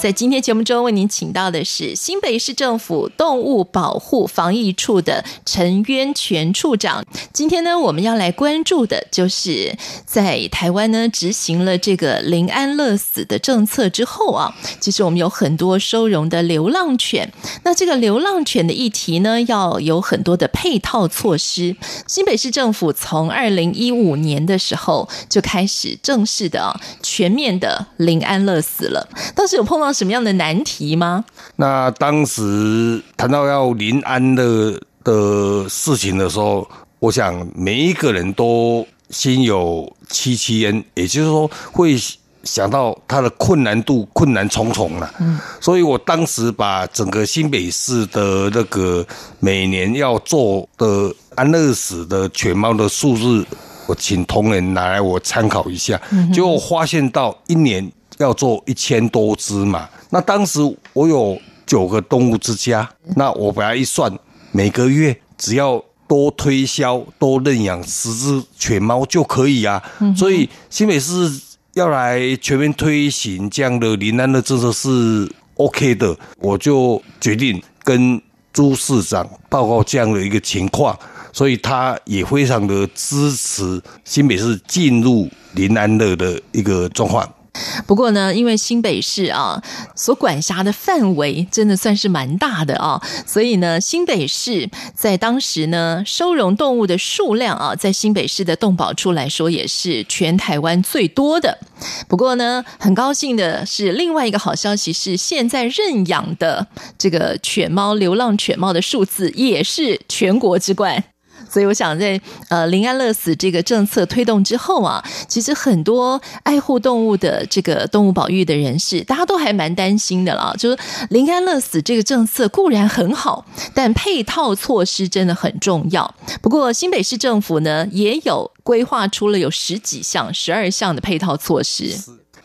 在今天节目中，为您请到的是新北市政府动物保护防疫处的陈渊泉处长。今天呢，我们要来关注的就是在台湾呢执行了这个临安乐死的政策之后啊，其实我们有很多收容的流浪犬。那这个流浪犬的议题呢，要有很多的配套措施。新北市政府从二零一五年的时候就开始正式的啊全面的临安乐死了。当时有碰到。什么样的难题吗？那当时谈到要临安的的事情的时候，我想每一个人都心有戚戚焉，也就是说会想到它的困难度困难重重了。嗯，所以我当时把整个新北市的那个每年要做的安乐死的犬猫的数字，我请同仁拿来我参考一下，结果发现到一年。要做一千多只嘛？那当时我有九个动物之家，那我本来一算，每个月只要多推销、多认养十只犬猫就可以啊。所以新北市要来全面推行这样的林安的政策是 OK 的，我就决定跟朱市长报告这样的一个情况，所以他也非常的支持新北市进入林安乐的一个状况。不过呢，因为新北市啊所管辖的范围真的算是蛮大的啊，所以呢，新北市在当时呢收容动物的数量啊，在新北市的动保处来说也是全台湾最多的。不过呢，很高兴的是，另外一个好消息是，现在认养的这个犬猫、流浪犬猫的数字也是全国之冠。所以我想在呃零安乐死这个政策推动之后啊，其实很多爱护动物的这个动物保育的人士，大家都还蛮担心的啦。就是零安乐死这个政策固然很好，但配套措施真的很重要。不过新北市政府呢，也有规划出了有十几项、十二项的配套措施。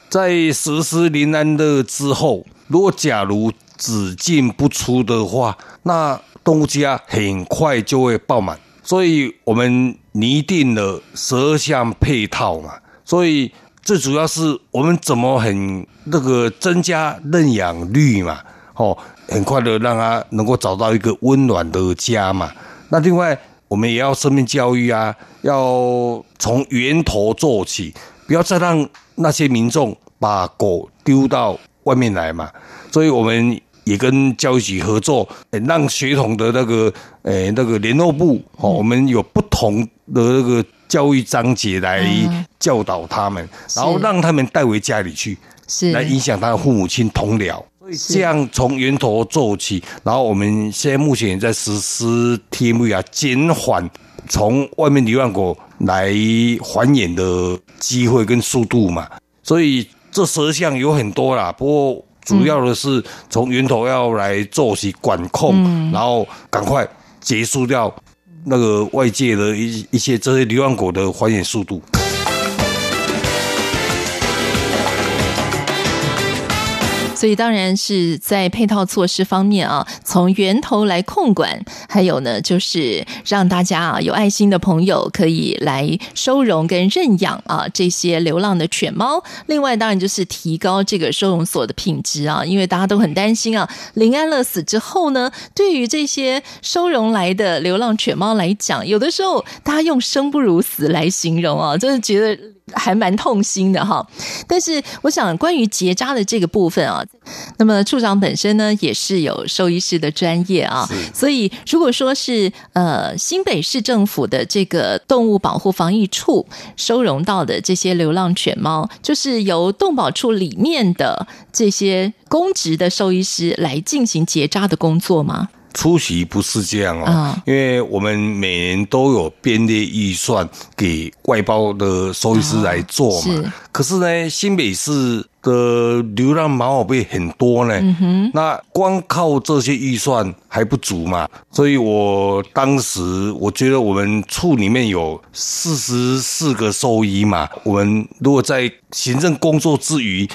在实施零安乐之后，如果假如只进不出的话，那动物家很快就会爆满。所以我们拟定了十二项配套嘛，所以最主要是我们怎么很那个增加认养率嘛，哦，很快的让他能够找到一个温暖的家嘛。那另外我们也要生命教育啊，要从源头做起，不要再让那些民众把狗丢到外面来嘛。所以我们。也跟教育局合作，让学童的那个诶那个联络部，哦，我们有不同的那个教育章节来教导他们，然后让他们带回家里去，是来影响他的父母亲同僚。所以这样从源头做起，然后我们现在目前也在实施 TMV 啊，减缓从外面流浪狗来繁衍的机会跟速度嘛。所以这十项有很多啦，不过。主要的是从源头要来做起管控，嗯、然后赶快结束掉那个外界的一一些这些流浪狗的繁衍速度。所以当然是在配套措施方面啊，从源头来控管，还有呢，就是让大家啊有爱心的朋友可以来收容跟认养啊这些流浪的犬猫。另外，当然就是提高这个收容所的品质啊，因为大家都很担心啊，林安乐死之后呢，对于这些收容来的流浪犬猫来讲，有的时候大家用生不如死来形容啊，就是觉得。还蛮痛心的哈，但是我想关于结扎的这个部分啊，那么处长本身呢也是有兽医师的专业啊，所以如果说是呃新北市政府的这个动物保护防疫处收容到的这些流浪犬猫，就是由动保处里面的这些公职的兽医师来进行结扎的工作吗？出席不是这样哦，因为我们每年都有编列预算给外包的兽医师来做嘛。可是呢，新北市的流浪猫宝贝很多呢，那光靠这些预算还不足嘛。所以我当时我觉得我们处里面有四十四个兽医嘛，我们如果在行政工作之余，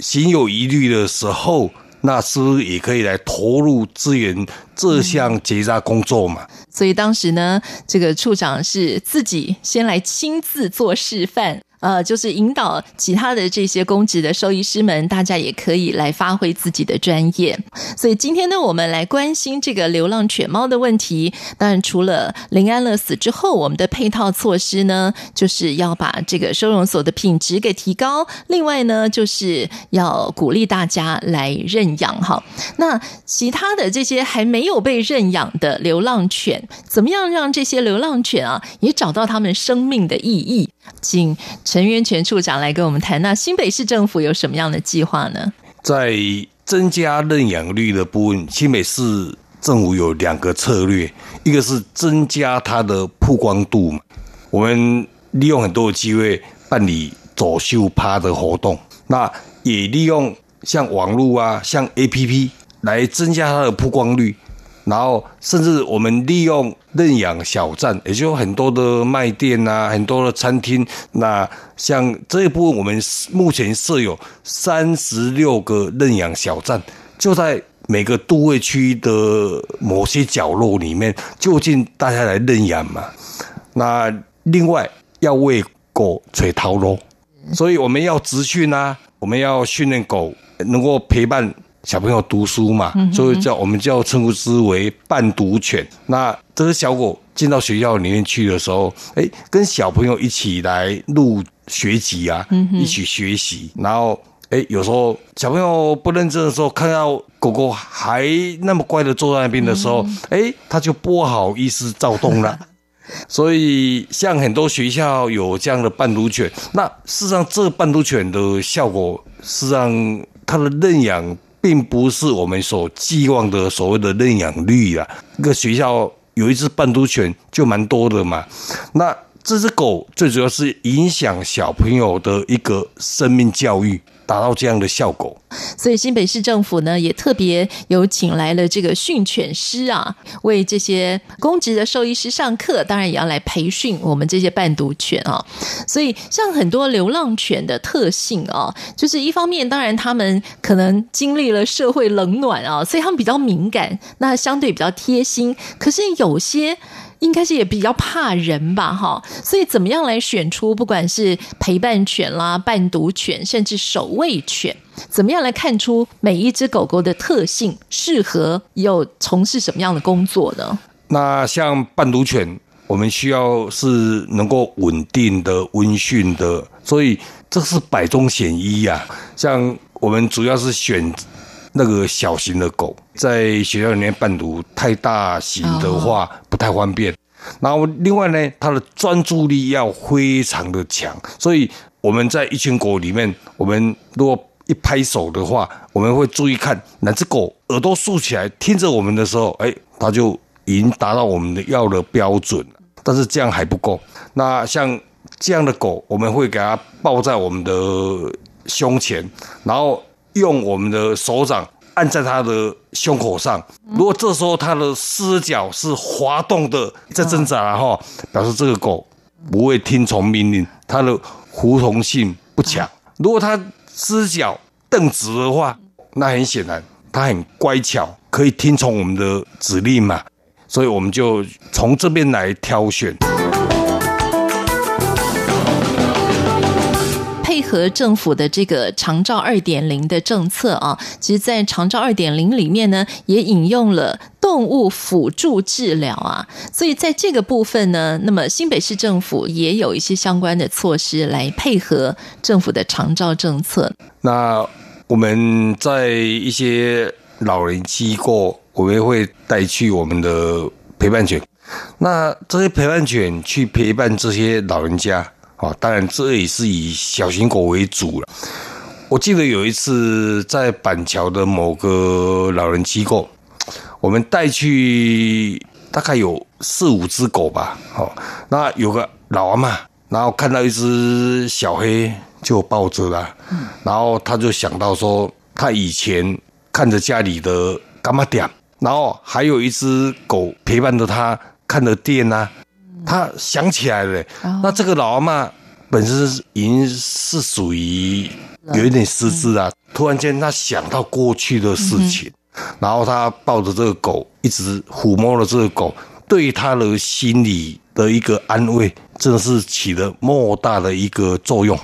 心有疑虑的时候。那是不是也可以来投入资源这项结扎工作嘛？所以当时呢，这个处长是自己先来亲自做示范。呃，就是引导其他的这些公职的兽医师们，大家也可以来发挥自己的专业。所以今天呢，我们来关心这个流浪犬猫的问题。当然，除了临安乐死之后，我们的配套措施呢，就是要把这个收容所的品质给提高。另外呢，就是要鼓励大家来认养哈。那其他的这些还没有被认养的流浪犬，怎么样让这些流浪犬啊，也找到他们生命的意义？请陈元泉处长来跟我们谈，那新北市政府有什么样的计划呢？在增加认养率的部分，新北市政府有两个策略，一个是增加它的曝光度嘛，我们利用很多的机会办理走秀趴的活动，那也利用像网络啊、像 APP 来增加它的曝光率。然后，甚至我们利用认养小站，也就很多的卖店啊，很多的餐厅。那像这一部分，我们目前设有三十六个认养小站，就在每个都会区的某些角落里面，就近大家来认养嘛。那另外要喂狗吹头路，所以我们要集训啊，我们要训练狗能够陪伴。小朋友读书嘛，所以叫我们叫称呼之为伴读犬。那这个小狗进到学校里面去的时候，哎，跟小朋友一起来录学籍啊，一起学习。然后，哎，有时候小朋友不认真的时候，看到狗狗还那么乖的坐在那边的时候，哎，他就不好意思躁动了。所以，像很多学校有这样的伴读犬，那事实上，这个伴读犬的效果，事实上它的认养。并不是我们所寄望的所谓的认养率啊，一个学校有一只伴读犬就蛮多的嘛。那这只狗最主要是影响小朋友的一个生命教育。达到这样的效果，所以新北市政府呢也特别有请来了这个训犬师啊，为这些公职的兽医师上课，当然也要来培训我们这些伴读犬啊。所以像很多流浪犬的特性啊，就是一方面当然他们可能经历了社会冷暖啊，所以他们比较敏感，那相对比较贴心。可是有些。应该是也比较怕人吧，哈，所以怎么样来选出不管是陪伴犬啦、伴读犬，甚至守卫犬，怎么样来看出每一只狗狗的特性，适合有从事什么样的工作呢？那像伴读犬，我们需要是能够稳定的温驯的，所以这是百中选一呀。像我们主要是选。那个小型的狗在学校里面伴读，太大型的话不太方便。然后另外呢，它的专注力要非常的强，所以我们在一群狗里面，我们如果一拍手的话，我们会注意看哪只狗耳朵竖起来听着我们的时候，哎，它就已经达到我们的要的标准。但是这样还不够。那像这样的狗，我们会给它抱在我们的胸前，然后。用我们的手掌按在它的胸口上，如果这时候它的四脚是滑动的，在挣扎然后，表示这个狗不会听从命令，它的服从性不强。如果它四脚蹬直的话，那很显然它很乖巧，可以听从我们的指令嘛。所以我们就从这边来挑选。和政府的这个长照二点零的政策啊，其实，在长照二点零里面呢，也引用了动物辅助治疗啊，所以在这个部分呢，那么新北市政府也有一些相关的措施来配合政府的长照政策。那我们在一些老人机构，我们会带去我们的陪伴犬，那这些陪伴犬去陪伴这些老人家。啊，当然这也是以小型狗为主了。我记得有一次在板桥的某个老人机构，我们带去大概有四五只狗吧，哦，那有个老阿嬷，然后看到一只小黑就抱着了，然后他就想到说，他以前看着家里的柑仔店，然后还有一只狗陪伴着他看着店啊，他想起来了，那这个老阿妈本身已经是属于有一点失智啊，突然间他想到过去的事情。然后他抱着这个狗，一直抚摸了这个狗，对他的心理的一个安慰，真的是起了莫大的一个作用。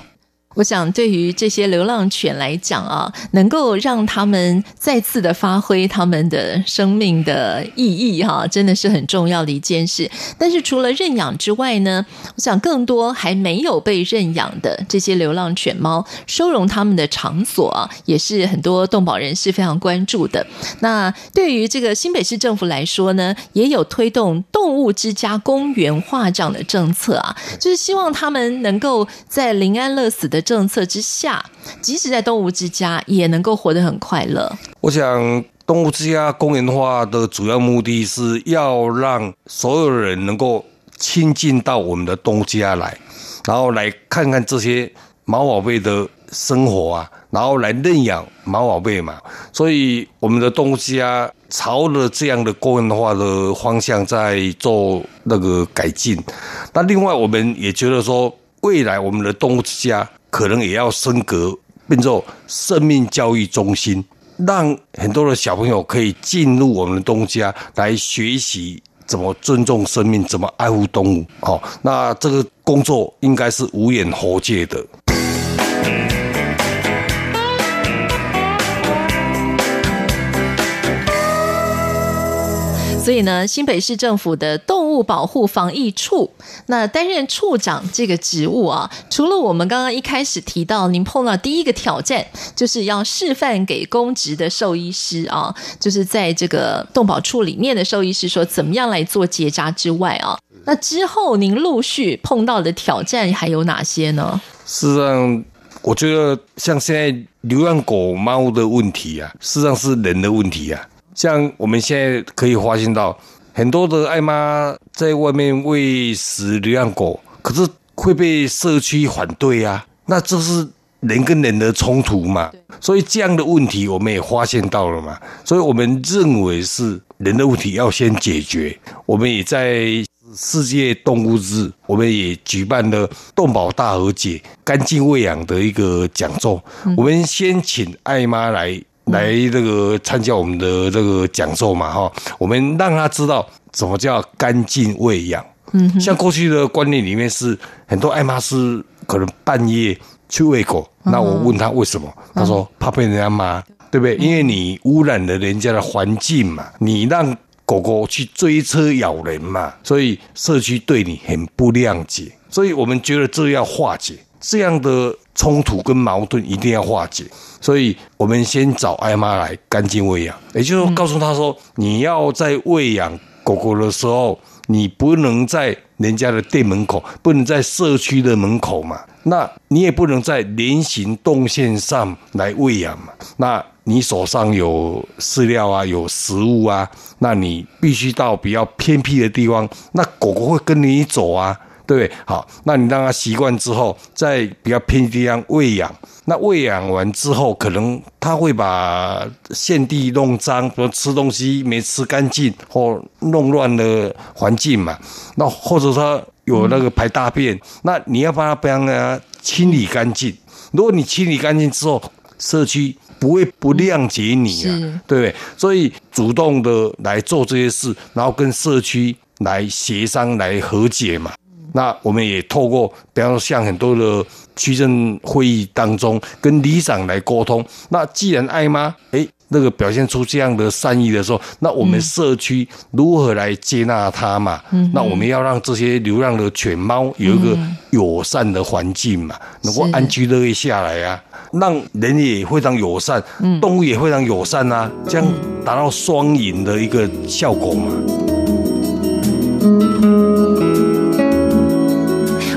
我想，对于这些流浪犬来讲啊，能够让他们再次的发挥他们的生命的意义，哈，真的是很重要的一件事。但是除了认养之外呢，我想更多还没有被认养的这些流浪犬猫，收容他们的场所啊，也是很多动保人士非常关注的。那对于这个新北市政府来说呢，也有推动动物之家公园化这样的政策啊，就是希望他们能够在临安乐死的政策之下，即使在动物之家也能够活得很快乐。我想，动物之家公园化的主要目的是要让所有人能够亲近到我们的动物家来，然后来看看这些毛宝贝的生活啊，然后来认养毛宝贝嘛。所以，我们的动物之家朝着这样的公园化的方向在做那个改进。那另外，我们也觉得说，未来我们的动物之家。可能也要升格，变做生命教育中心，让很多的小朋友可以进入我们的东家来学习怎么尊重生命，怎么爱护动物。好，那这个工作应该是无远弗届的。所以呢，新北市政府的动物保护防疫处，那担任处长这个职务啊，除了我们刚刚一开始提到，您碰到第一个挑战，就是要示范给公职的兽医师啊，就是在这个动保处里面的兽医师说怎么样来做结扎之外啊，那之后您陆续碰到的挑战还有哪些呢？事实上，我觉得像现在流浪狗猫的问题啊，事实上是人的问题啊。像我们现在可以发现到，很多的爱妈在外面喂食流浪狗，可是会被社区反对啊。那这是人跟人的冲突嘛？所以这样的问题我们也发现到了嘛。所以我们认为是人的问题要先解决。我们也在世界动物日，我们也举办了动保大和解、干净喂养的一个讲座。我们先请爱妈来。来这个参加我们的这个讲座嘛，哈，我们让他知道什么叫干净喂养。嗯，像过去的观念里面是很多爱妈是可能半夜去喂狗，那我问他为什么，他说怕被人家骂，对不对？因为你污染了人家的环境嘛，你让狗狗去追车咬人嘛，所以社区对你很不谅解，所以我们觉得这要化解。这样的冲突跟矛盾，一定要化解。所以，我们先找爱妈来干净喂养，也就是说，告诉他说，你要在喂养狗狗的时候，你不能在人家的店门口，不能在社区的门口嘛，那你也不能在人行动线上来喂养嘛。那你手上有饲料啊，有食物啊，那你必须到比较偏僻的地方，那狗狗会跟你走啊。对，好，那你让他习惯之后，在比较偏地方喂养，那喂养完之后，可能他会把现地弄脏，比如吃东西没吃干净，或弄乱了环境嘛。那或者说有那个排大便，那你要帮他帮他清理干净。如果你清理干净之后，社区不会不谅解你啊，对不对？所以主动的来做这些事，然后跟社区来协商来和解嘛。那我们也透过，比方说像很多的区政会议当中，跟里长来沟通。那既然爱妈诶那个表现出这样的善意的时候，那我们社区如何来接纳它嘛？嗯、那我们要让这些流浪的犬猫有一个友善的环境嘛，能够安居乐业下来啊，让人也非常友善，动物也非常友善啊，这样达到双赢的一个效果嘛。